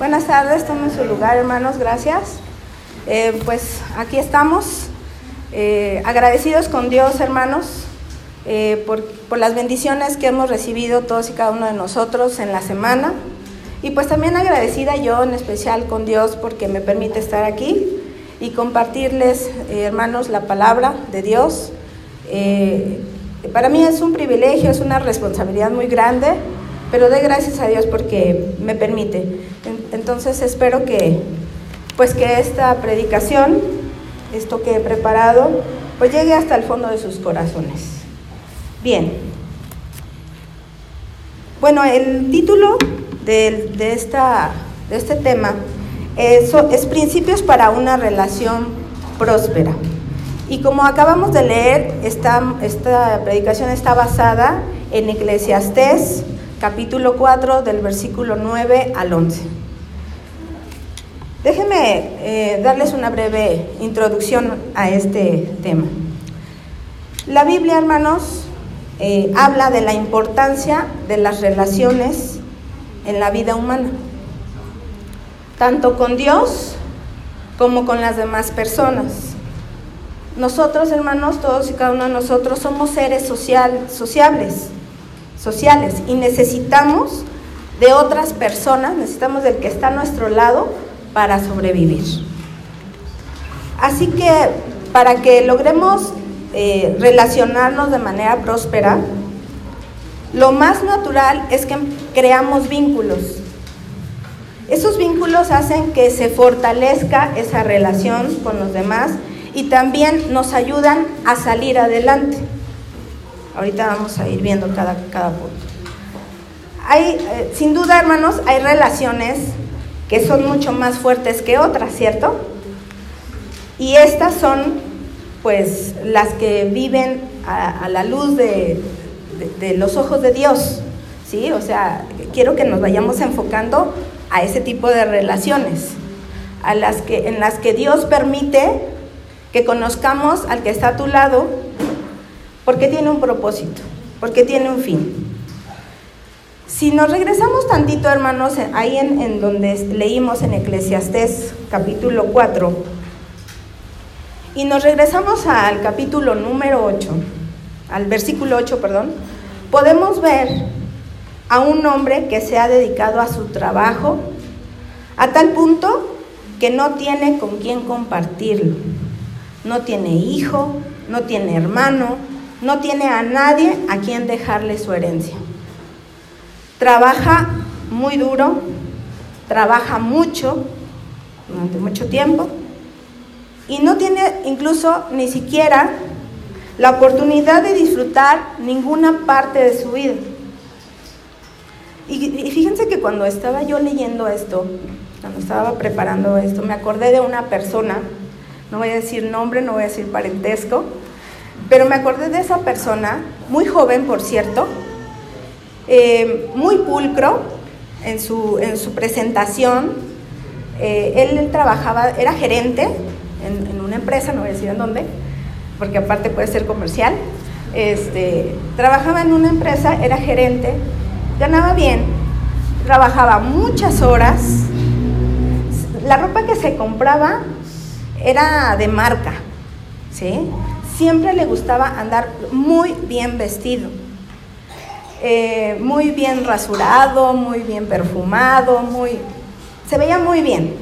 Buenas tardes, tomen su lugar, hermanos, gracias. Eh, pues aquí estamos, eh, agradecidos con Dios, hermanos, eh, por, por, las bendiciones que hemos recibido todos y cada uno de nosotros en la semana. Y pues también agradecida yo en especial con Dios porque me permite estar aquí y compartirles, hermanos, la palabra de Dios. para mí es un privilegio, es una responsabilidad muy grande pero doy gracias a Dios porque me permite. Entonces espero que, pues que esta predicación, esto que he preparado, pues llegue hasta el fondo de sus corazones. Bien. Bueno, el título de, de, esta, de este tema es, es Principios para una relación próspera. Y como acabamos de leer, esta, esta predicación está basada en Eclesiastés capítulo 4 del versículo 9 al 11. Déjenme eh, darles una breve introducción a este tema. La Biblia, hermanos, eh, habla de la importancia de las relaciones en la vida humana, tanto con Dios como con las demás personas. Nosotros, hermanos, todos y cada uno de nosotros somos seres social, sociables sociales y necesitamos de otras personas, necesitamos del que está a nuestro lado para sobrevivir. Así que para que logremos eh, relacionarnos de manera próspera, lo más natural es que creamos vínculos. Esos vínculos hacen que se fortalezca esa relación con los demás y también nos ayudan a salir adelante. Ahorita vamos a ir viendo cada, cada punto. Hay, eh, sin duda, hermanos, hay relaciones que son mucho más fuertes que otras, ¿cierto? Y estas son, pues, las que viven a, la luz de, de, los ojos de Dios, ¿sí? O sea, quiero que nos vayamos enfocando a ese tipo de relaciones, a las que, en las que Dios permite que conozcamos al que está a tu lado porque tiene un propósito, porque tiene un fin. Si nos regresamos tantito, hermanos, ahí en, donde leímos en Eclesiastés capítulo 4, y nos regresamos al capítulo número 8, al versículo 8, perdón, podemos ver a un hombre que se ha dedicado a su trabajo a tal punto que no tiene con quién compartirlo. No tiene hijo, no tiene hermano, no tiene a nadie a quien dejarle su herencia. Trabaja muy duro, trabaja mucho, durante mucho tiempo, y no tiene incluso ni siquiera la oportunidad de disfrutar ninguna parte de su vida. Y, fíjense que cuando estaba yo leyendo esto, cuando estaba preparando esto, me acordé de una persona, no voy a decir nombre, no voy a decir parentesco, pero me acordé de esa persona, muy joven por cierto, eh, muy pulcro en su, en su presentación. Eh, él trabajaba, era gerente en, una empresa, no voy a decir en dónde, porque aparte puede ser comercial. Este, trabajaba en una empresa, era gerente, ganaba bien, trabajaba muchas horas. La ropa que se compraba era de marca, ¿sí? Siempre le gustaba andar muy bien vestido, eh, muy bien rasurado, muy bien perfumado, muy, se veía muy bien.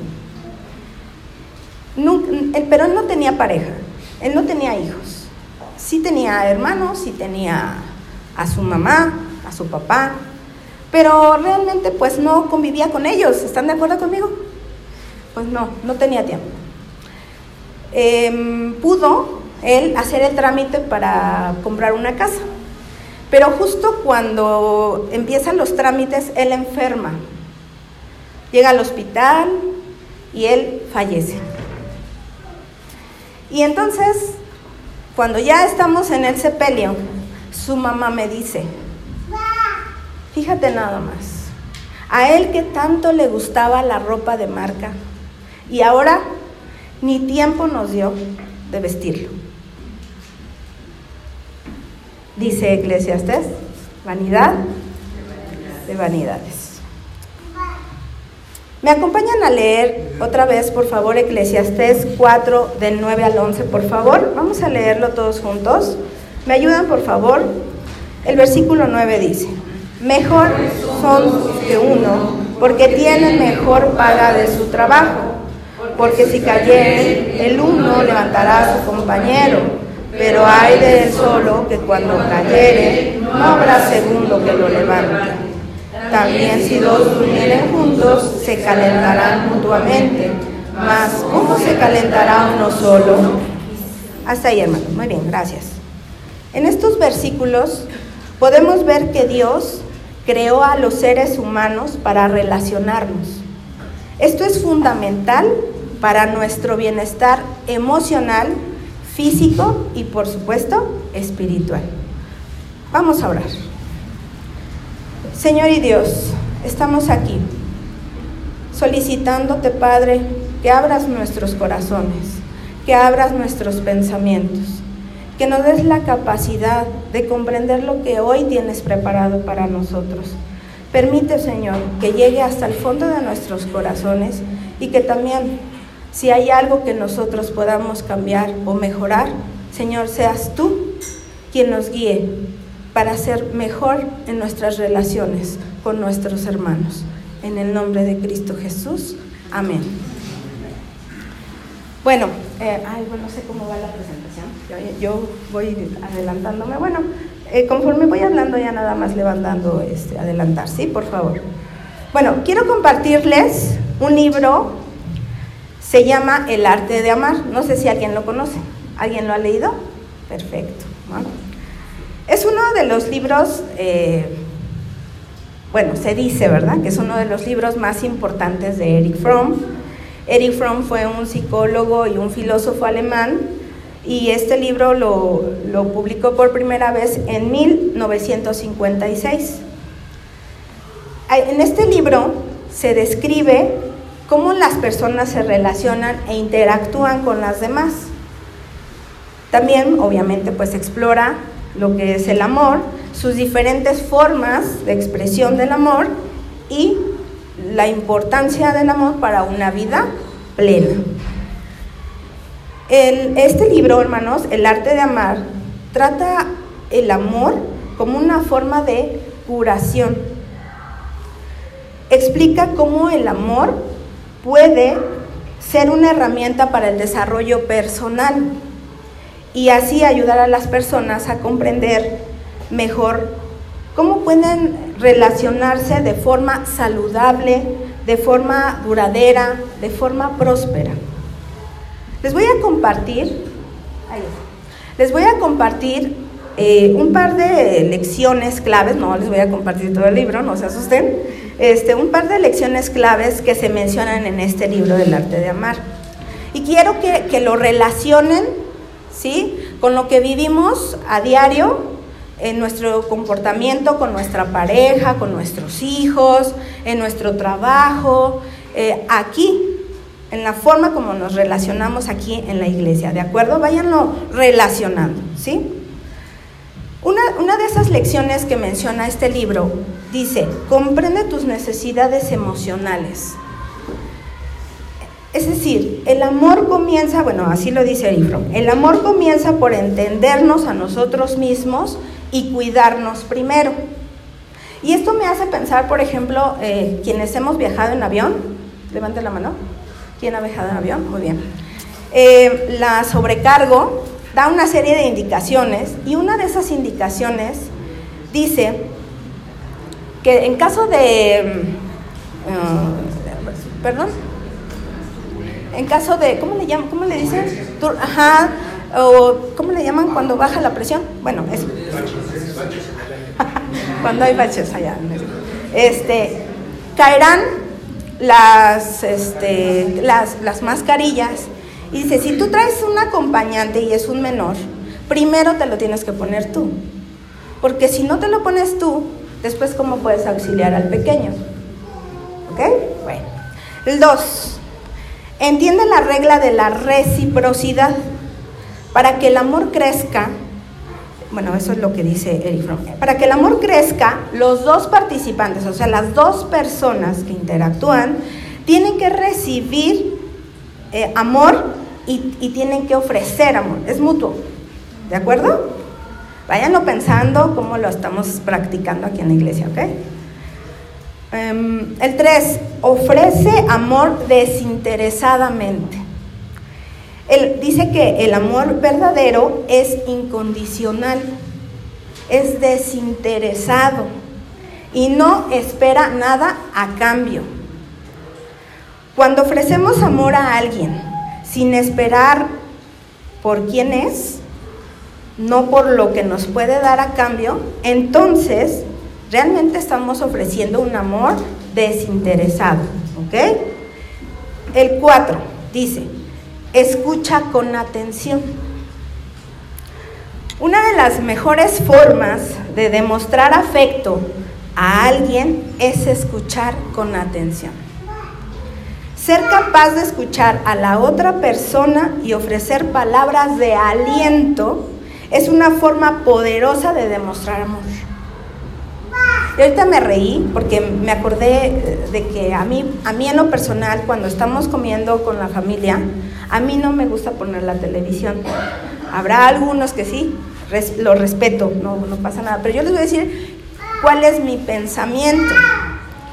pero él no tenía pareja, él no tenía hijos. Sí tenía hermanos, sí tenía a su mamá, a su papá, pero realmente pues no convivía con ellos. ¿Están de acuerdo conmigo? Pues no, no tenía tiempo. Em, pudo él hacer el trámite para comprar una casa. Pero justo cuando empiezan los trámites, él enferma. Llega al hospital y él fallece. Y entonces, cuando ya estamos en el sepelio, su mamá me dice, fíjate nada más, a él que tanto le gustaba la ropa de marca y ahora ni tiempo nos dio de vestirlo dice Eclesiastes, vanidad de vanidades. ¿Me acompañan a leer otra vez, por favor, Eclesiastés 4, del 9 al 11, por favor? Vamos a leerlo todos juntos. ¿Me ayudan, por favor? El versículo 9 dice, Mejor son que uno, porque tienen mejor paga de su trabajo. Porque si cayere, el uno levantará a su compañero, pero hay de él solo que cuando cayere, no habrá segundo que lo levante. También si dos durmieren juntos, se calentarán mutuamente. Mas, ¿cómo se calentará uno solo? Hasta ahí, hermano. Muy bien, gracias. En estos versículos podemos ver que Dios creó a los seres humanos para relacionarnos. Esto es fundamental para nuestro bienestar emocional, físico y por supuesto espiritual. Vamos a orar. Señor y Dios, estamos aquí solicitándote, Padre, que abras nuestros corazones, que abras nuestros pensamientos, que nos des la capacidad de comprender lo que hoy tienes preparado para nosotros. Permite, Señor, que llegue hasta el fondo de nuestros corazones y que también, si hay algo que nosotros podamos cambiar o mejorar, Señor, seas tú quien nos guíe para ser mejor en nuestras relaciones con nuestros hermanos. En el nombre de Cristo Jesús. Amén. Bueno, eh, ay, bueno, no sé cómo va la presentación. Yo, voy adelantándome. Bueno, eh, conforme voy hablando ya nada más le van dando este, adelantar, ¿sí? Por favor. Bueno, quiero compartirles un libro, se llama El arte de amar. No sé si alguien lo conoce. ¿Alguien lo ha leído? Perfecto. Es uno de los libros, eh, bueno, se dice, ¿verdad? Que es uno de los libros más importantes de Eric Fromm. Eric Fromm fue un psicólogo y un filósofo alemán y este libro lo, lo publicó por primera vez en 1956. En este libro se describe cómo las personas se relacionan e interactúan con las demás. También, obviamente, pues explora lo que es el amor, sus diferentes formas de expresión del amor y la importancia del amor para una vida plena. este libro, hermanos, El arte de amar, trata el amor como una forma de curación. Explica cómo el amor puede ser una herramienta para el desarrollo personal y así ayudar a las personas a comprender mejor cómo pueden relacionarse de forma saludable, de forma duradera, de forma próspera. Les voy a compartir, les voy a compartir eh, un par de lecciones claves, no les voy a compartir todo el libro, no se asusten, este, un par de lecciones claves que se mencionan en este libro del arte de amar. Y quiero que, que lo relacionen ¿sí? Con lo que vivimos a diario en nuestro comportamiento con nuestra pareja, con nuestros hijos, en nuestro trabajo, eh, aquí, en la forma como nos relacionamos aquí en la iglesia, ¿de acuerdo? Váyanlo relacionando, ¿sí? Una, una de esas lecciones que menciona este libro dice, comprende tus necesidades emocionales. Es decir, el amor comienza, bueno, así lo dice Erifro, el amor comienza por entendernos a nosotros mismos y cuidarnos primero. Y esto me hace pensar, por ejemplo, eh, quienes hemos viajado en avión, levante la mano, ¿quién ha viajado en avión? Muy bien. Eh, la sobrecargo da una serie de indicaciones y una de esas indicaciones dice en caso de... Mm, uh, perdón en caso de, ¿cómo le llaman? ¿Cómo le dicen? Ajá, o ¿cómo le llaman cuando baja la presión? Bueno, eso. cuando hay baches allá. Este, caerán las, este, las, las mascarillas y dice, si tú traes un acompañante y es un menor, primero te lo tienes que poner tú. Porque si no te lo pones tú, después cómo puedes auxiliar al pequeño. ¿Ok? Bueno. El dos, Entiende la regla de la reciprocidad. Para que el amor crezca, bueno, eso es lo que dice Eric Fromm, para que el amor crezca, los dos participantes, o sea, las dos personas que interactúan, Tienen que recibir eh, amor y, y tienen que ofrecer amor. Es mutuo. ¿De acuerdo? Váyanlo pensando cómo lo estamos practicando aquí en la iglesia, ¿ok? Em, el 3, ofrece amor desinteresadamente. Él dice que el amor verdadero es incondicional, es desinteresado y no espera nada a cambio. Cuando ofrecemos amor a alguien sin esperar por quién es, no por lo que nos puede dar a cambio, entonces realmente estamos ofreciendo un amor desinteresado. ¿Ok? El 4 dice, escucha con atención. Una de las mejores formas de demostrar afecto a alguien es escuchar con atención. Ser capaz de escuchar a la otra persona y ofrecer palabras de aliento es una forma poderosa de demostrar amor. Y ahorita me reí porque me acordé de que a mí, a mí en lo personal, cuando estamos comiendo con la familia, a mí no me gusta poner la televisión. Habrá algunos que sí, lo respeto, no, no pasa nada. Pero yo les voy a decir cuál es mi pensamiento,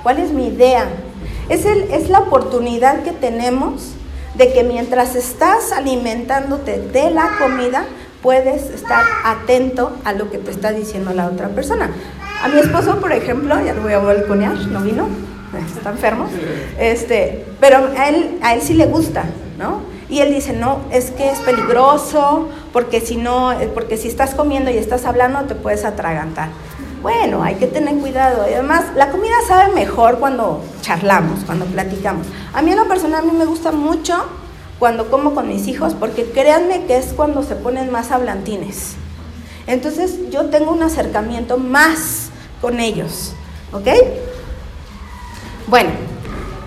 cuál es mi idea. Es, el, es la oportunidad que tenemos de que mientras estás alimentándote de la comida, puedes estar atento a lo que te está diciendo la otra persona. A mi esposo, por ejemplo, ya lo voy a balconear, no vino, está enfermo, este, pero a él, a él sí le gusta, ¿no? Y él dice, no, es que es peligroso, porque si no, porque si estás comiendo y estás hablando, te puedes atragantar. Bueno, hay que tener cuidado. Y además, la comida sabe mejor cuando charlamos, cuando platicamos. A mí en lo personal, a mí me gusta mucho cuando como con mis hijos, porque créanme que es cuando se ponen más hablantines. Entonces yo tengo un acercamiento más con ellos, ¿ok? Bueno,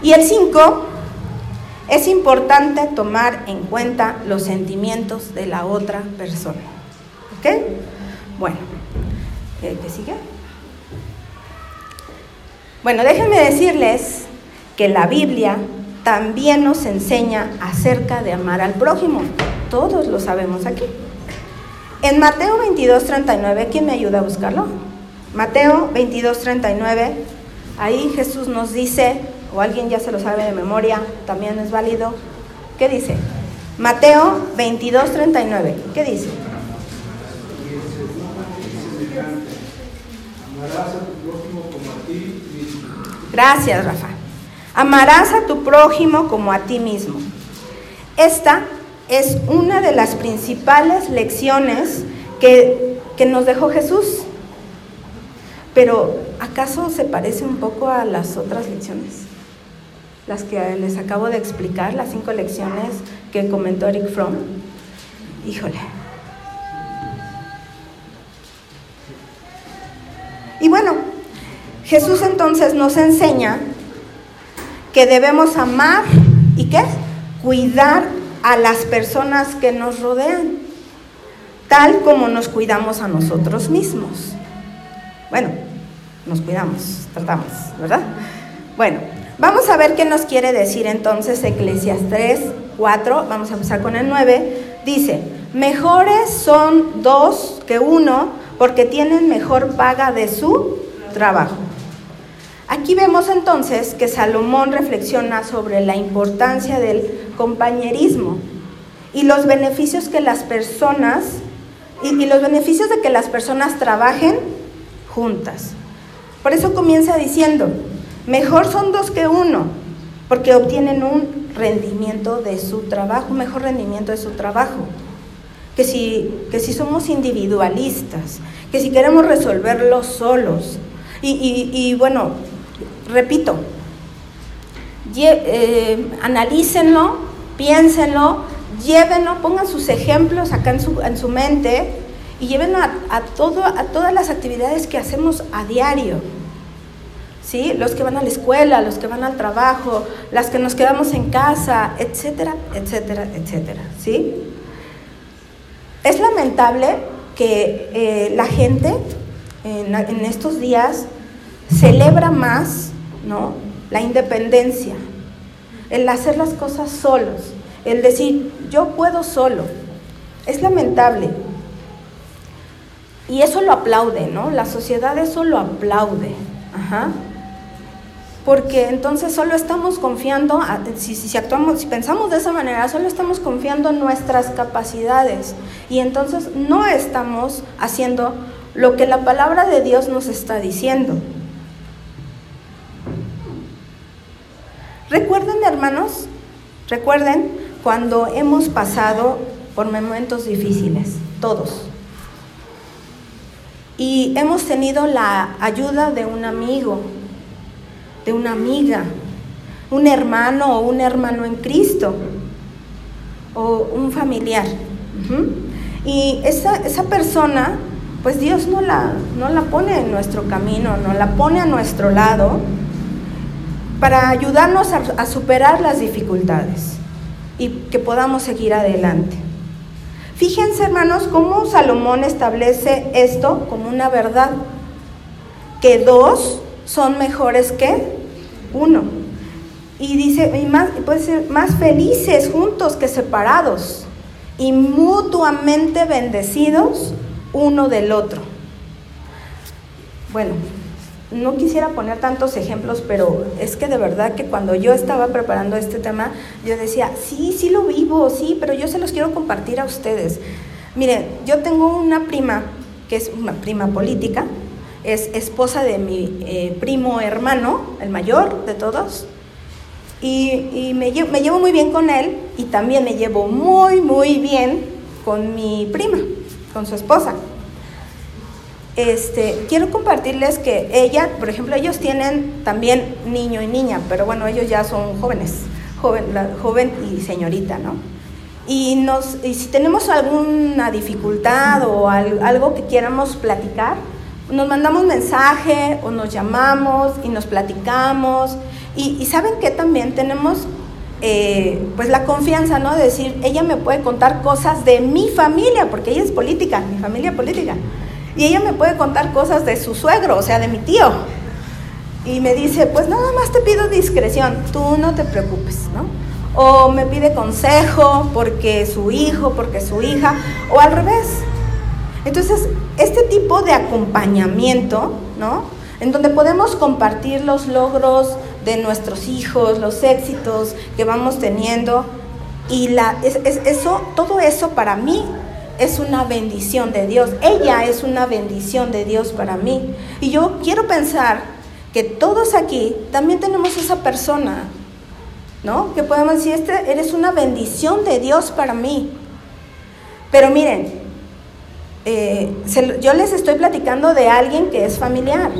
y el 5, es importante tomar en cuenta los sentimientos de la otra persona, ¿ok? Bueno, ¿qué sigue? Bueno, déjenme decirles que la Biblia también nos enseña acerca de amar al prójimo. Todos lo sabemos aquí. En Mateo 22, 39, ¿quién me ayuda a buscarlo? Mateo 22, 39, ahí Jesús nos dice, o alguien ya se lo sabe de memoria, también es válido. ¿Qué dice? Mateo 22, 39, ¿qué dice? Gracias, Rafa. Amarás a tu prójimo como a ti mismo. Esta es una de las principales lecciones que, nos dejó Jesús. Pero, ¿acaso se parece un poco a las otras lecciones? Las que les acabo de explicar, las cinco lecciones que comentó Eric Fromm. Híjole. Y bueno, Jesús entonces nos enseña que debemos amar y qué? Cuidar a las personas que nos rodean, tal como nos cuidamos a nosotros mismos. Bueno, nos cuidamos, tratamos, ¿verdad? Bueno, vamos a ver qué nos quiere decir entonces Eclesias 3, 4, vamos a empezar con el 9. Dice, mejores son dos que uno porque tienen mejor paga de su trabajo. Aquí vemos entonces que Salomón reflexiona sobre la importancia del compañerismo y los beneficios que las personas y, los beneficios de que las personas trabajen juntas. Por eso comienza diciendo, mejor son dos que uno, porque obtienen un rendimiento de su trabajo, un mejor rendimiento de su trabajo. Que si, que si somos individualistas, que si queremos resolverlo solos, y, y bueno, repito, eh, analícenlo, piénsenlo, llévenlo, pongan sus ejemplos acá en su, en su mente y llévenlo a, todo, a todas las actividades que hacemos a diario. ¿Sí? Los que van a la escuela, los que van al trabajo, las que nos quedamos en casa, etcétera, etcétera, etcétera. ¿Sí? Es lamentable que eh, la gente en, en estos días celebra más ¿no? La independencia. el hacer las cosas solos, el decir, yo puedo solo. Es lamentable. Y eso lo aplaude, ¿no? La sociedad eso lo aplaude. Ajá. Porque entonces solo estamos confiando, si, si, actuamos, si pensamos de esa manera, solo estamos confiando en nuestras capacidades. Y entonces no estamos haciendo lo que la palabra de Dios nos está diciendo. Recuerden, hermanos, recuerden cuando hemos pasado por momentos difíciles, todos. Y hemos tenido la ayuda de un amigo, de una amiga, un hermano o un hermano en Cristo, o un familiar. Y esa, esa persona, pues Dios no la, no la pone en nuestro camino, no la pone a nuestro lado para ayudarnos a, superar las dificultades y que podamos seguir adelante. Fíjense, hermanos, cómo Salomón establece esto como una verdad, que dos son mejores que uno. Y dice, y más, puede ser más felices juntos que separados, y mutuamente bendecidos uno del otro. Bueno, no quisiera poner tantos ejemplos, pero es que de verdad que cuando yo estaba preparando este tema, yo decía, sí, sí lo vivo, sí, pero yo se los quiero compartir a ustedes. Miren, yo tengo una prima, que es una prima política, es esposa de mi eh, primo hermano, el mayor de todos, y, me, me llevo muy bien con él y también me llevo muy, muy bien con mi prima, con su esposa. Este, quiero compartirles que ella, por ejemplo, ellos tienen también niño y niña, pero bueno, ellos ya son jóvenes, joven, joven y señorita, ¿no? Y, si tenemos alguna dificultad o algo que quieramos platicar, nos mandamos mensaje o nos llamamos y nos platicamos. Y, saben que también tenemos eh, pues la confianza, ¿no? De decir, ella me puede contar cosas de mi familia, porque ella es política, mi familia política. Y ella me puede contar cosas de su suegro, o sea, de mi tío. Y me dice, pues nada más te pido discreción, tú no te preocupes, ¿no? O me pide consejo porque su hijo, porque su hija, o al revés. Entonces, este tipo de acompañamiento, ¿no? En donde podemos compartir los logros de nuestros hijos, los éxitos que vamos teniendo, y la, eso, todo eso para mí es una bendición de Dios. Ella es una bendición de Dios para mí. Y yo quiero pensar que todos aquí también tenemos esa persona, ¿no? Que podemos decir, este, eres una bendición de Dios para mí. Pero miren, eh, yo les estoy platicando de alguien que es familiar.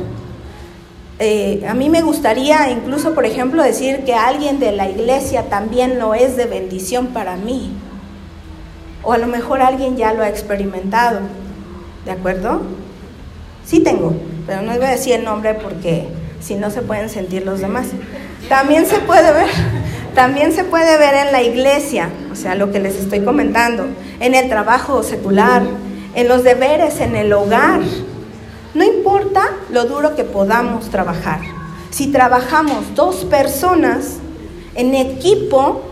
Eh, a mí me gustaría incluso, por ejemplo, decir que alguien de la iglesia también lo es de bendición para mí. O a lo mejor alguien ya lo ha experimentado. ¿De acuerdo? Sí tengo, pero no voy a decir el nombre porque si no se pueden sentir los demás. También se puede ver, también se puede ver en la iglesia, o sea, lo que les estoy comentando, en el trabajo secular, en los deberes, en el hogar. No importa lo duro que podamos trabajar. Si trabajamos dos personas en equipo,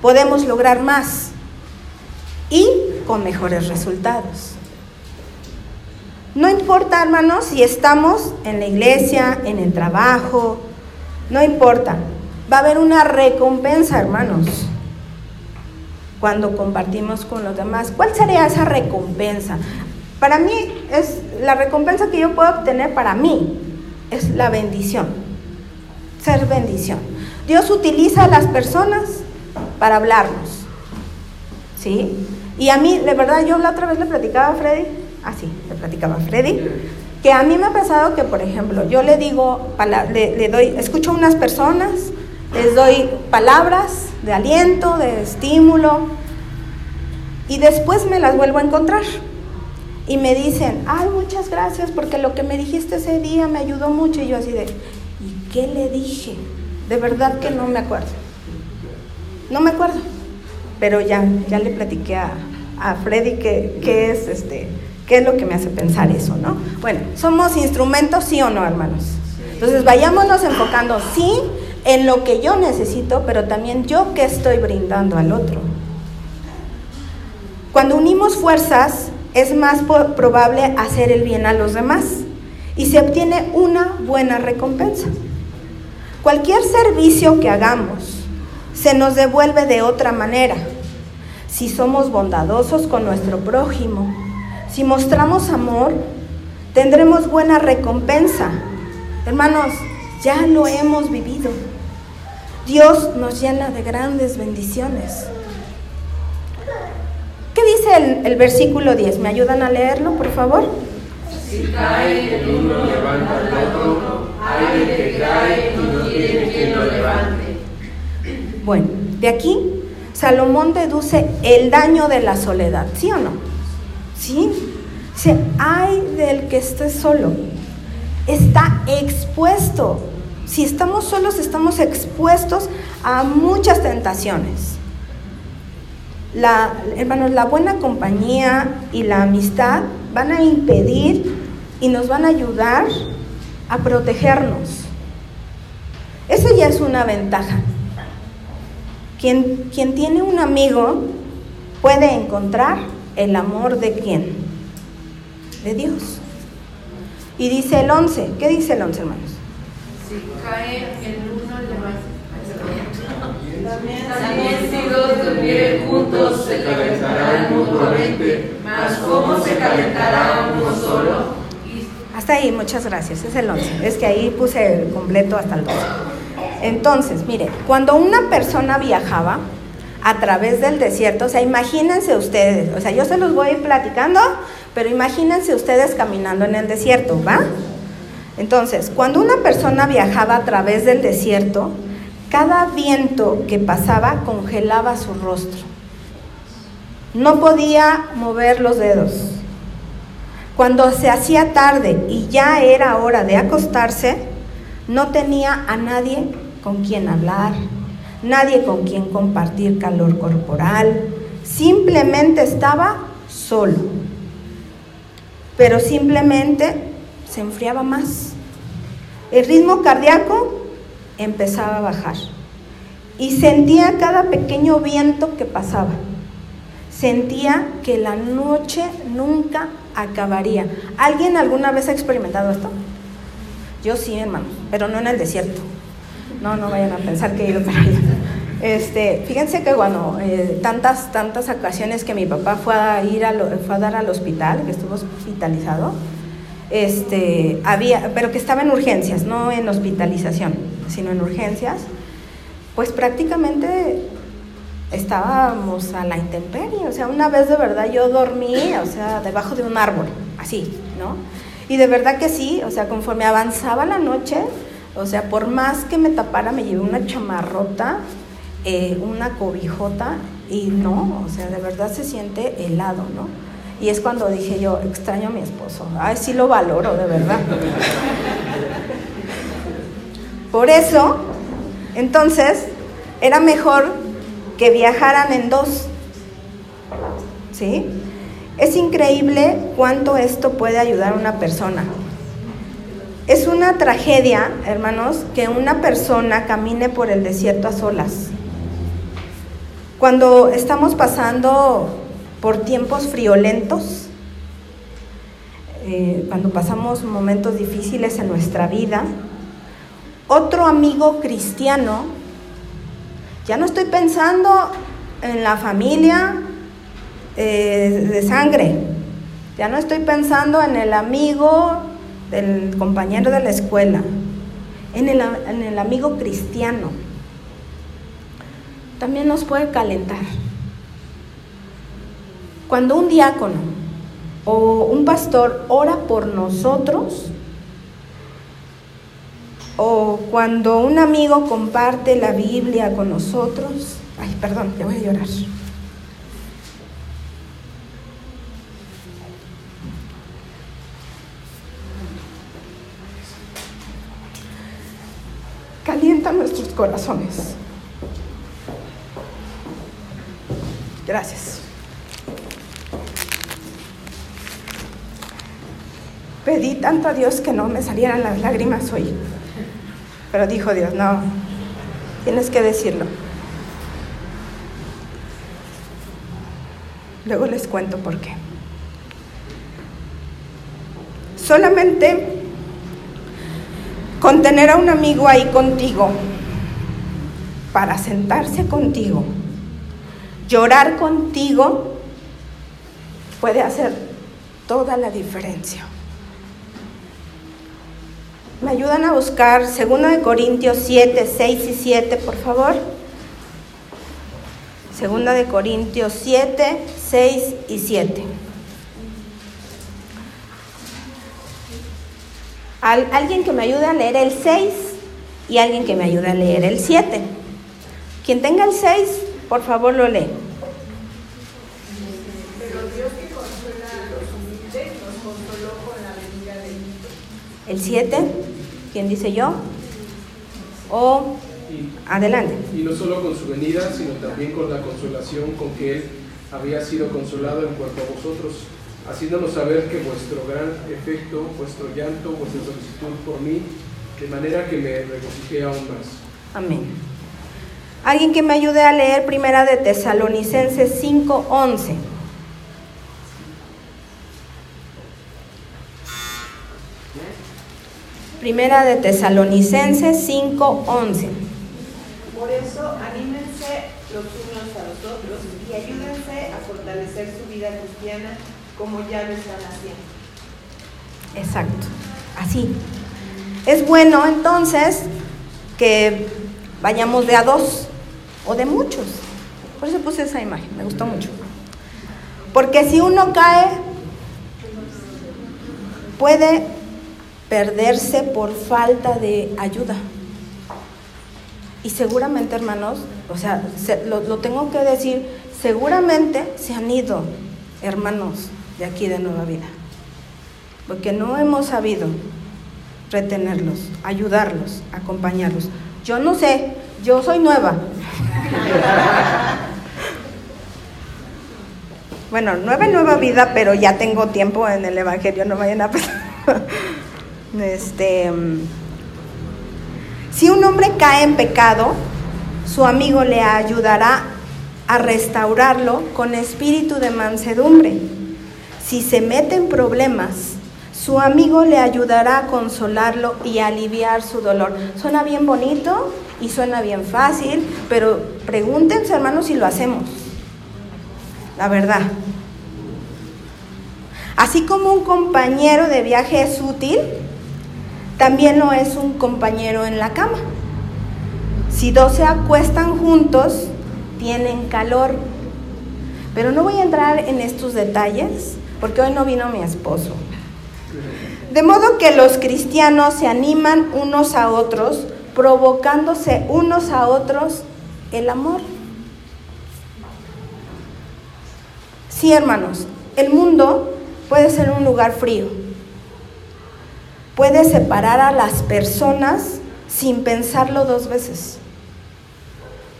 podemos lograr más y con mejores resultados. No importa, hermanos, si estamos en la iglesia, en el trabajo, no importa. Va a haber una recompensa, hermanos, cuando compartimos con los demás. ¿Cuál sería esa recompensa? Para mí es la recompensa que yo puedo obtener para mí es la bendición. Ser bendición. Dios utiliza a las personas para hablarnos. ¿Sí? Y a mí, de verdad, yo la otra vez le platicaba a Freddy, así, le platicaba a Freddy, que a mí me ha pasado que, por ejemplo, yo le digo, le, le doy, escucho a unas personas, les doy palabras de aliento, de estímulo, y después me las vuelvo a encontrar. Y me dicen, ay, muchas gracias, porque lo que me dijiste ese día me ayudó mucho. Y yo así de, ¿y qué le dije? De verdad que no me acuerdo. No me acuerdo pero ya, ya le platiqué a, Freddy qué, es este, qué es lo que me hace pensar eso, ¿no? Bueno, ¿somos instrumentos sí o no, hermanos? Entonces vayámonos enfocando sí en lo que yo necesito, pero también yo que estoy brindando al otro. Cuando unimos fuerzas, es más probable hacer el bien a los demás y se obtiene una buena recompensa. Cualquier servicio que hagamos se nos devuelve de otra manera. Si somos bondadosos con nuestro prójimo, si mostramos amor, tendremos buena recompensa. Hermanos, ya lo hemos vivido. Dios nos llena de grandes bendiciones. ¿Qué dice el, versículo 10? ¿Me ayudan a leerlo, por favor? Si cae el uno, levanta el otro. Hay que cae y no quien lo levante. Bueno, de aquí Salomón deduce el daño de la soledad, ¿sí o no? ¿Sí? Se hay del que esté solo. Está expuesto. Si estamos solos, estamos expuestos a muchas tentaciones. La, hermanos, la buena compañía y la amistad van a impedir y nos van a ayudar a protegernos. Eso ya es una ventaja. Quien, quien tiene un amigo puede encontrar el amor de quién? De Dios. Y dice el 11, ¿qué dice el 11 hermanos? Si cae el uno, también si dos durmieren juntos se calentarán mutuamente, mas ¿cómo se calentará uno solo? Hasta ahí, muchas gracias, es el 11. Es que ahí puse el completo hasta el 12. Entonces, mire, cuando una persona viajaba a través del desierto, o sea, imagínense ustedes, o sea, yo se los voy a ir platicando, pero imagínense ustedes caminando en el desierto, ¿va? Entonces, cuando una persona viajaba a través del desierto, cada viento que pasaba congelaba su rostro. No podía mover los dedos. Cuando se hacía tarde y ya era hora de acostarse, no tenía a nadie con quien hablar, nadie con quien compartir calor corporal, simplemente estaba solo. Pero simplemente se enfriaba más. El ritmo cardíaco empezaba a bajar y sentía cada pequeño viento que pasaba. Sentía que la noche nunca acabaría. ¿Alguien alguna vez ha experimentado esto? Yo sí, hermano, pero no en el desierto. No, no vayan a pensar que he ido para allá. Este, fíjense que bueno, eh, tantas, tantas ocasiones que mi papá fue a ir a, fue a dar al hospital, que estuvo hospitalizado, este, había, pero que estaba en urgencias, no en hospitalización, sino en urgencias, pues prácticamente estábamos a la intemperie, o sea, una vez de verdad yo dormí, o sea, debajo de un árbol, así, ¿no? Y de verdad que sí, o sea, conforme avanzaba la noche, o sea, por más que me tapara, me llevé una chamarrota, eh, una cobijota, y no, o sea, de verdad se siente helado, ¿no? Y es cuando dije yo, extraño a mi esposo, ay, sí lo valoro, de verdad. Por eso, entonces, era mejor que viajaran en dos. ¿Sí? Es increíble cuánto esto puede ayudar a una persona. Es una tragedia, hermanos, que una persona camine por el desierto a solas. Cuando estamos pasando por tiempos friolentos, eh, cuando pasamos momentos difíciles en nuestra vida, otro amigo cristiano ya no estoy pensando en la familia eh, de sangre. Ya no estoy pensando en el amigo del compañero de la escuela, en el, en el amigo cristiano. También nos puede calentar. Cuando un diácono o un pastor ora por nosotros, o cuando un amigo comparte la Biblia con nosotros, ay, perdón, le voy a llorar. Calienta nuestros corazones. Gracias. Pedí tanto a Dios que no me salieran las lágrimas hoy. Pero dijo Dios, no, Tienes que decirlo. Luego les cuento por qué. Solamente con tener a un amigo ahí contigo, para sentarse contigo, llorar contigo, puede hacer toda la diferencia. ¿Me ayudan a buscar 2 de Corintios 7, 6 y 7, por favor? 2 de Corintios 7, 6 y 7. alguien que me ayude a leer el 6 y alguien que me ayude a leer el 7. Quien tenga el 6, por favor lo lee. El 7, ¿quién dice yo? O adelante. Y no solo con su venida, sino también con la consolación con que Él había sido consolado en cuanto a vosotros, haciéndonos saber que vuestro gran efecto, vuestro llanto, vuestra solicitud por mí, de manera que me regocijé aún más. Amén. Alguien que me ayude a leer primera de Tesalonicenses 5:11. Primera de Tesalonicenses 5:11. Por eso anímense los unos a los otros y ayúdense a fortalecer su vida cristiana como ya lo están haciendo. Exacto, así. Es bueno entonces que vayamos de a dos o de muchos. Por eso puse esa imagen, me gustó mucho. Porque si uno cae, puede perderse por falta de ayuda. Y seguramente, hermanos, o sea, lo, lo, tengo que decir, seguramente se han ido hermanos de aquí de Nueva Vida. Porque no hemos sabido retenerlos, ayudarlos, acompañarlos. Yo no sé, yo soy nueva. bueno, nueva nueva vida, pero ya tengo tiempo en el Evangelio, no vayan a pensar. Este, si un hombre cae en pecado, su amigo le ayudará a restaurarlo con espíritu de mansedumbre. Si se mete en problemas, su amigo le ayudará a consolarlo y aliviar su dolor. Suena bien bonito y suena bien fácil, pero pregúntense hermanos si lo hacemos. La verdad. Así como un compañero de viaje es útil, también lo es un compañero en la cama. Si dos se acuestan juntos, tienen calor. Pero no voy a entrar en estos detalles porque hoy no vino mi esposo. De modo que los cristianos se animan unos a otros, provocándose unos a otros el amor. Sí, hermanos, el mundo puede ser un lugar frío puede separar a las personas sin pensarlo dos veces.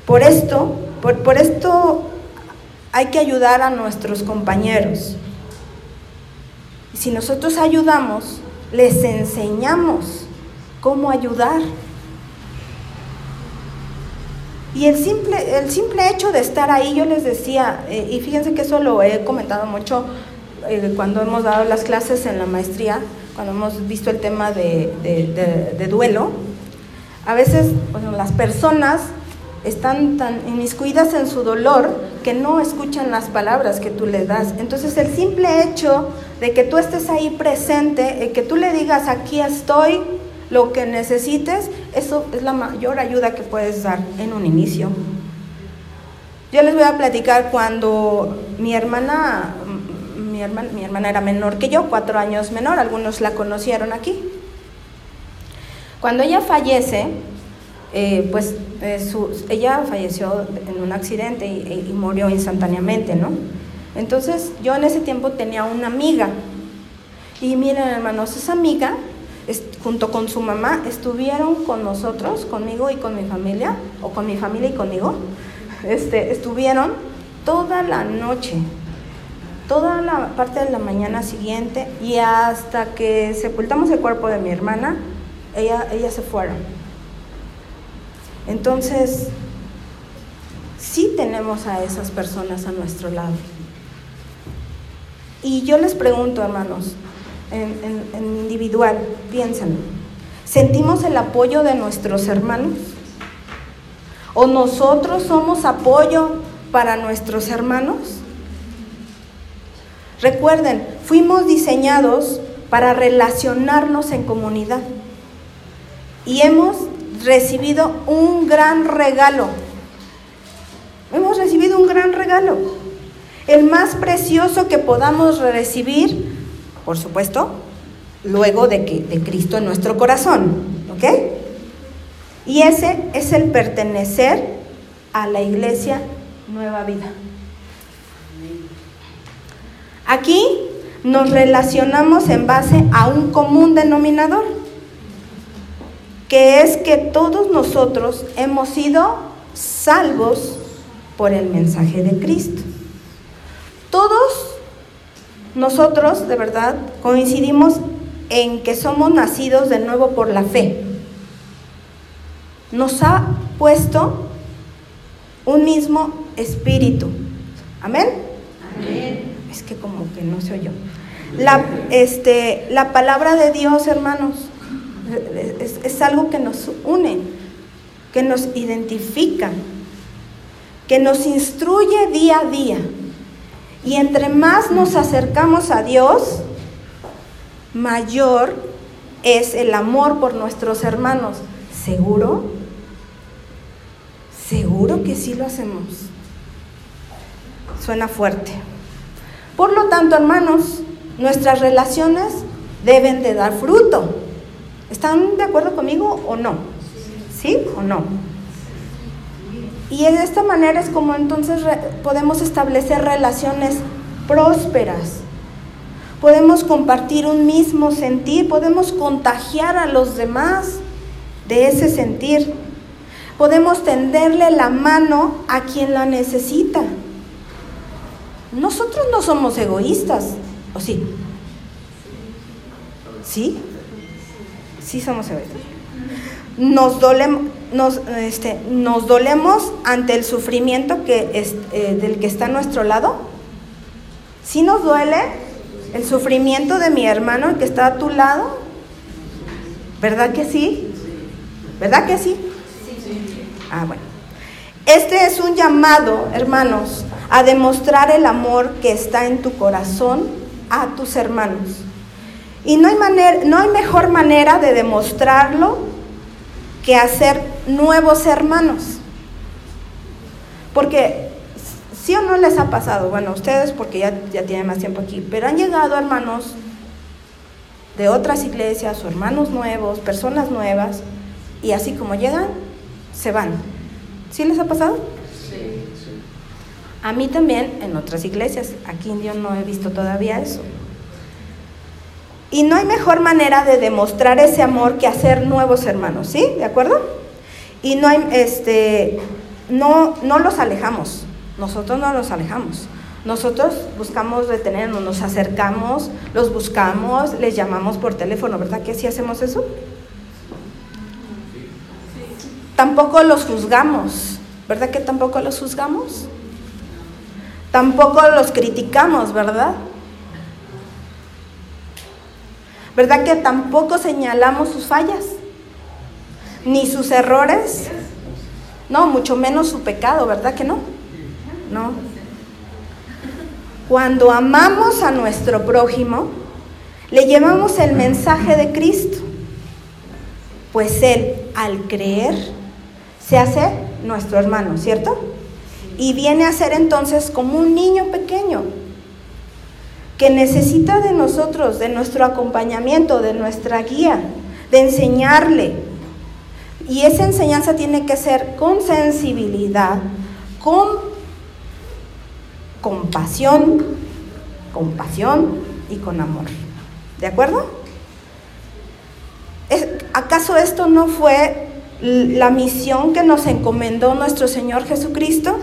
Por esto, por, esto hay que ayudar a nuestros compañeros. Si nosotros ayudamos, les enseñamos cómo ayudar. Y el simple, el simple hecho de estar ahí, yo les decía, eh, y fíjense que eso lo he comentado mucho eh, cuando hemos dado las clases en la maestría, cuando hemos visto el tema de, duelo, a veces las personas están tan inmiscuidas en su dolor que no escuchan las palabras que tú les das. Entonces el simple hecho de que tú estés ahí presente, que tú le digas aquí estoy, lo que necesites, eso es la mayor ayuda que puedes dar en un inicio. Yo les voy a platicar cuando mi hermana mi hermana, mi hermana era menor que yo, cuatro años menor, algunos la conocieron aquí. Cuando ella fallece, eh, pues eh, ella falleció en un accidente y, murió instantáneamente, ¿no? Entonces yo en ese tiempo tenía una amiga y miren hermanos, esa amiga junto con su mamá estuvieron con nosotros, conmigo y con mi familia, o con mi familia y conmigo, este, estuvieron toda la noche toda la parte de la mañana siguiente y hasta que sepultamos el cuerpo de mi hermana, ella, ella se fueron. Entonces, sí tenemos a esas personas a nuestro lado. Y yo les pregunto, hermanos, en, individual, piensen, ¿sentimos el apoyo de nuestros hermanos? ¿O nosotros somos apoyo para nuestros hermanos? Recuerden, fuimos diseñados para relacionarnos en comunidad y hemos recibido un gran regalo. Hemos recibido un gran regalo. El más precioso que podamos recibir, por supuesto, luego de que de Cristo en nuestro corazón, ¿ok? Y ese es el pertenecer a la iglesia Nueva Vida. Aquí nos relacionamos en base a un común denominador, que es que todos nosotros hemos sido salvos por el mensaje de Cristo. Todos nosotros, de verdad, coincidimos en que somos nacidos de nuevo por la fe. Nos ha puesto un mismo espíritu. Amén. Amén es que como que no se oyó. La, este, la palabra de Dios, hermanos, es, es algo que nos une, que nos identifica, que nos instruye día a día. Y entre más nos acercamos a Dios, mayor es el amor por nuestros hermanos. ¿Seguro? ¿Seguro que sí lo hacemos? Suena fuerte. Por lo tanto, hermanos, nuestras relaciones deben de dar fruto. ¿Están de acuerdo conmigo o no? ¿Sí o no? Y de esta manera es como entonces podemos establecer relaciones prósperas. Podemos compartir un mismo sentir, podemos contagiar a los demás de ese sentir. Podemos tenderle la mano a quien la necesita. Nosotros no somos egoístas, ¿o sí? ¿Sí? Sí somos egoístas. Nos dolemos, nos, este, nos dolemos ante el sufrimiento que es, eh, del que está a nuestro lado. ¿Sí nos duele el sufrimiento de mi hermano el que está a tu lado? ¿Verdad que sí? ¿Verdad que sí? Ah, bueno. Este es un llamado, hermanos, a demostrar el amor que está en tu corazón a tus hermanos. Y no hay, manera, no hay mejor manera de demostrarlo que hacer nuevos hermanos. Porque sí o no les ha pasado, bueno, ustedes porque ya, ya tienen más tiempo aquí, pero han llegado hermanos de otras iglesias o hermanos nuevos, personas nuevas, y así como llegan, se van. ¿Sí les ha pasado? A mí también en otras iglesias. Aquí en Dios no he visto todavía eso. Y no hay mejor manera de demostrar ese amor que hacer nuevos hermanos, ¿sí? ¿De acuerdo? Y no hay, este, no, no los alejamos. Nosotros no los alejamos. Nosotros buscamos retenernos, nos acercamos, los buscamos, les llamamos por teléfono, ¿verdad que sí hacemos eso? Tampoco los juzgamos, ¿verdad que tampoco los juzgamos? Tampoco los criticamos, ¿verdad? ¿Verdad que tampoco señalamos sus fallas? Ni sus errores. No, mucho menos su pecado, ¿verdad que no? No. Cuando amamos a nuestro prójimo, le llevamos el mensaje de Cristo. Pues Él, al creer, se hace nuestro hermano, ¿cierto? y viene a ser entonces como un niño pequeño que necesita de nosotros, de nuestro acompañamiento, de nuestra guía, de enseñarle. Y esa enseñanza tiene que ser con sensibilidad, con compasión, compasión y con amor. ¿De acuerdo? ¿Acaso esto no fue la misión que nos encomendó nuestro Señor Jesucristo?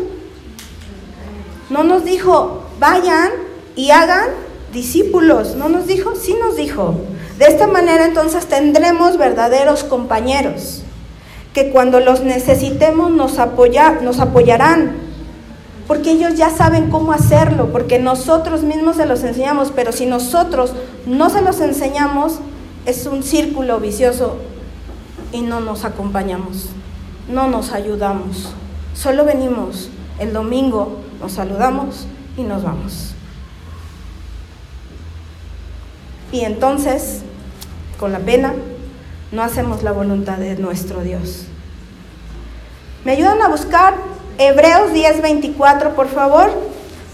No nos dijo, vayan y hagan discípulos. No nos dijo, sí nos dijo. De esta manera entonces tendremos verdaderos compañeros que cuando los necesitemos nos, nos apoyarán, porque ellos ya saben cómo hacerlo, porque nosotros mismos se los enseñamos, pero si nosotros no se los enseñamos, es un círculo vicioso y no nos acompañamos, no nos ayudamos, solo venimos el domingo, nos saludamos y nos vamos. Y entonces, con la pena, no hacemos la voluntad de nuestro Dios. ¿Me ayudan a buscar Hebreos 10:24, por favor?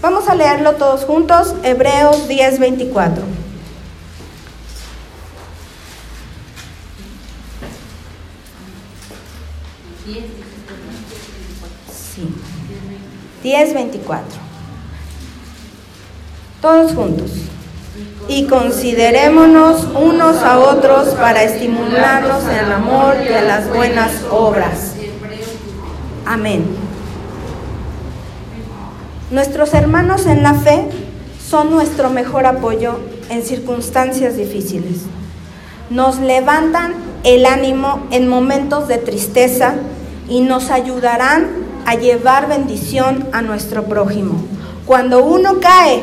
Vamos a leerlo todos juntos, Hebreos 10:24. Sí. 10:24. Todos juntos y considerémonos unos a otros para estimularnos en el amor y en las buenas obras. Amén. Nuestros hermanos en la fe son nuestro mejor apoyo en circunstancias difíciles. Nos levantan el ánimo en momentos de tristeza y nos ayudarán a llevar bendición a nuestro prójimo. Cuando uno cae,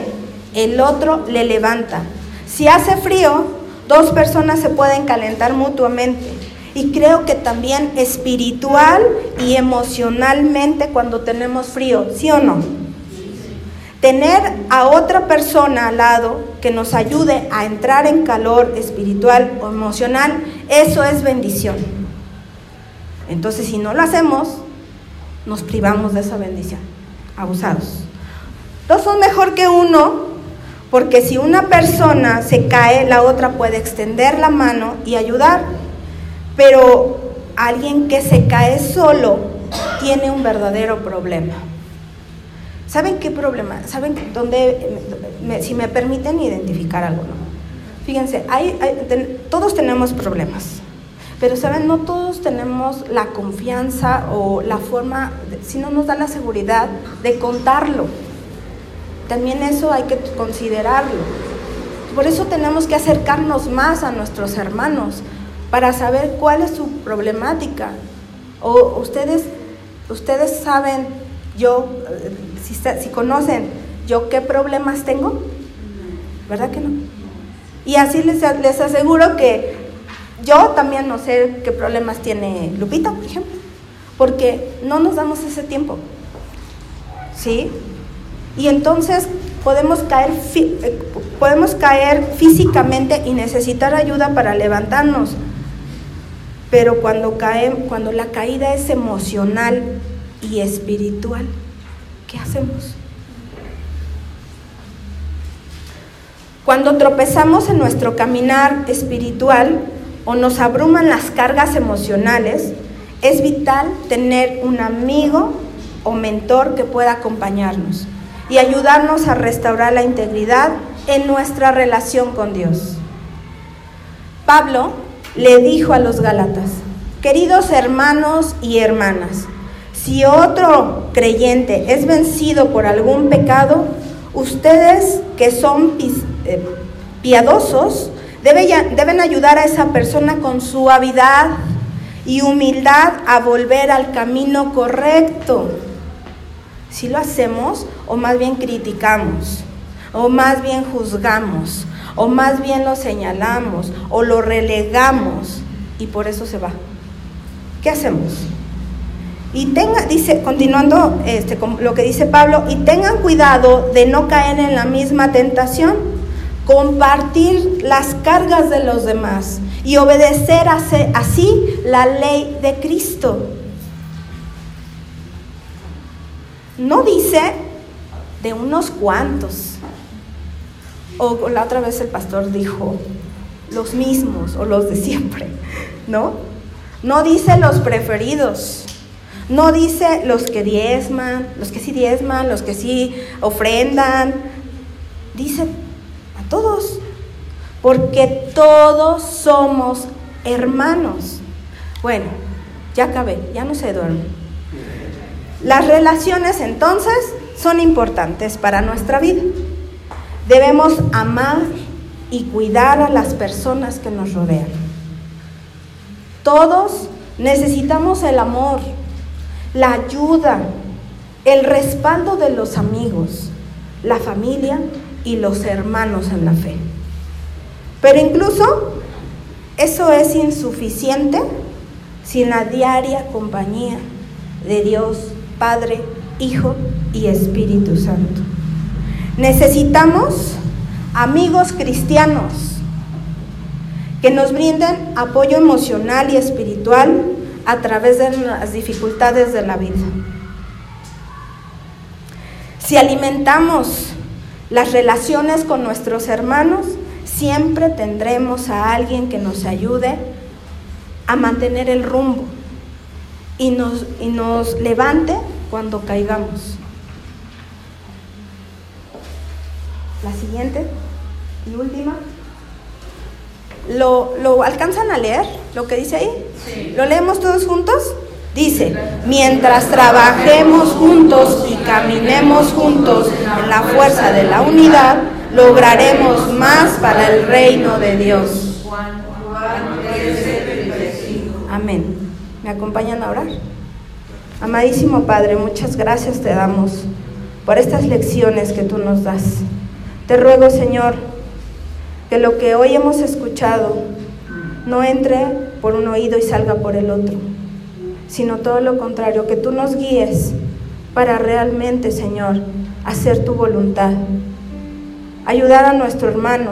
el otro le levanta. Si hace frío, dos personas se pueden calentar mutuamente. Y creo que también espiritual y emocionalmente cuando tenemos frío, ¿sí o no? Tener a otra persona al lado que nos ayude a entrar en calor espiritual o emocional, eso es bendición. Entonces, si no lo hacemos, nos privamos de esa bendición. Abusados. Dos son mejor que uno porque si una persona se cae, la otra puede extender la mano y ayudar. Pero alguien que se cae solo tiene un verdadero problema. ¿Saben qué problema? ¿Saben dónde, si me permiten identificar algo? Fíjense, todos tenemos problemas, pero ¿saben? No todos tenemos la confianza o la forma, si no nos da la seguridad de contarlo. También eso hay que considerarlo. Por eso tenemos que acercarnos más a nuestros hermanos para saber cuál es su problemática. O ustedes, ustedes saben, yo, si, si conocen, yo qué problemas tengo, ¿verdad que no? Y así les, les aseguro que yo también no sé qué problemas tiene Lupita, por ejemplo, porque no nos damos ese tiempo. ¿Sí? Y entonces podemos caer, eh, podemos caer físicamente y necesitar ayuda para levantarnos. Pero cuando, cae, cuando la caída es emocional y espiritual, ¿qué hacemos? Cuando tropezamos en nuestro caminar espiritual o nos abruman las cargas emocionales, es vital tener un amigo o mentor que pueda acompañarnos y ayudarnos a restaurar la integridad en nuestra relación con Dios. Pablo le dijo a los Gálatas, queridos hermanos y hermanas, si otro creyente es vencido por algún pecado, ustedes que son eh, piadosos deben ayudar a esa persona con suavidad y humildad a volver al camino correcto. Si lo hacemos o más bien criticamos, o más bien juzgamos, o más bien lo señalamos, o lo relegamos y por eso se va. ¿Qué hacemos? Y tenga, dice, continuando este, lo que dice Pablo, y tengan cuidado de no caer en la misma tentación, compartir las cargas de los demás y obedecer así la ley de Cristo. No dice de unos cuantos. O la otra vez el pastor dijo, los mismos o los de siempre, ¿no? No dice los preferidos, no dice los que diezman, los que sí diezman, los que sí ofrendan, dice a todos, porque todos somos hermanos. Bueno, ya acabé, ya no se duerme. Las relaciones entonces son importantes para nuestra vida. Debemos amar y cuidar a las personas que nos rodean. Todos Necesitamos el amor, la ayuda, el respaldo de los amigos, la familia y los hermanos en la fe. Pero incluso eso es insuficiente sin la diaria compañía de Dios, Padre, Hijo y Espíritu Santo. Necesitamos amigos cristianos que nos brinden apoyo emocional y espiritual a través de las dificultades de la vida. Si alimentamos las relaciones con nuestros hermanos, siempre tendremos a alguien que nos ayude a mantener el rumbo y nos, y nos levante cuando caigamos. La siguiente y última. ¿Lo, ¿Lo, alcanzan a leer lo que dice ahí? ¿Lo leemos todos juntos? Dice, mientras trabajemos juntos y caminemos juntos en la fuerza de la unidad, lograremos más para el reino de Dios. ¿Me acompañan a orar? Amadísimo Padre, muchas gracias te damos por estas lecciones que tú nos das. Te ruego, Señor, que lo que hoy hemos escuchado no entre por un oído y salga por el otro, sino todo lo contrario, que tú nos guíes para realmente, Señor, hacer tu voluntad. Ayudar a nuestro hermano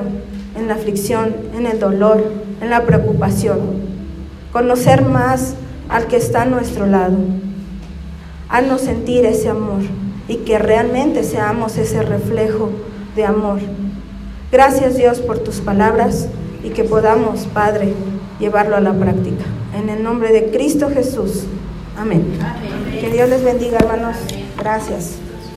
en la aflicción, en el dolor, en la preocupación. Conocer más al que está a nuestro lado. Haznos sentir ese amor y que realmente seamos ese reflejo de amor. Gracias Dios por tus palabras y que podamos, Padre, llevarlo a la práctica. En el nombre de Cristo Jesús. Amén. Que Dios les bendiga, hermanos. Gracias.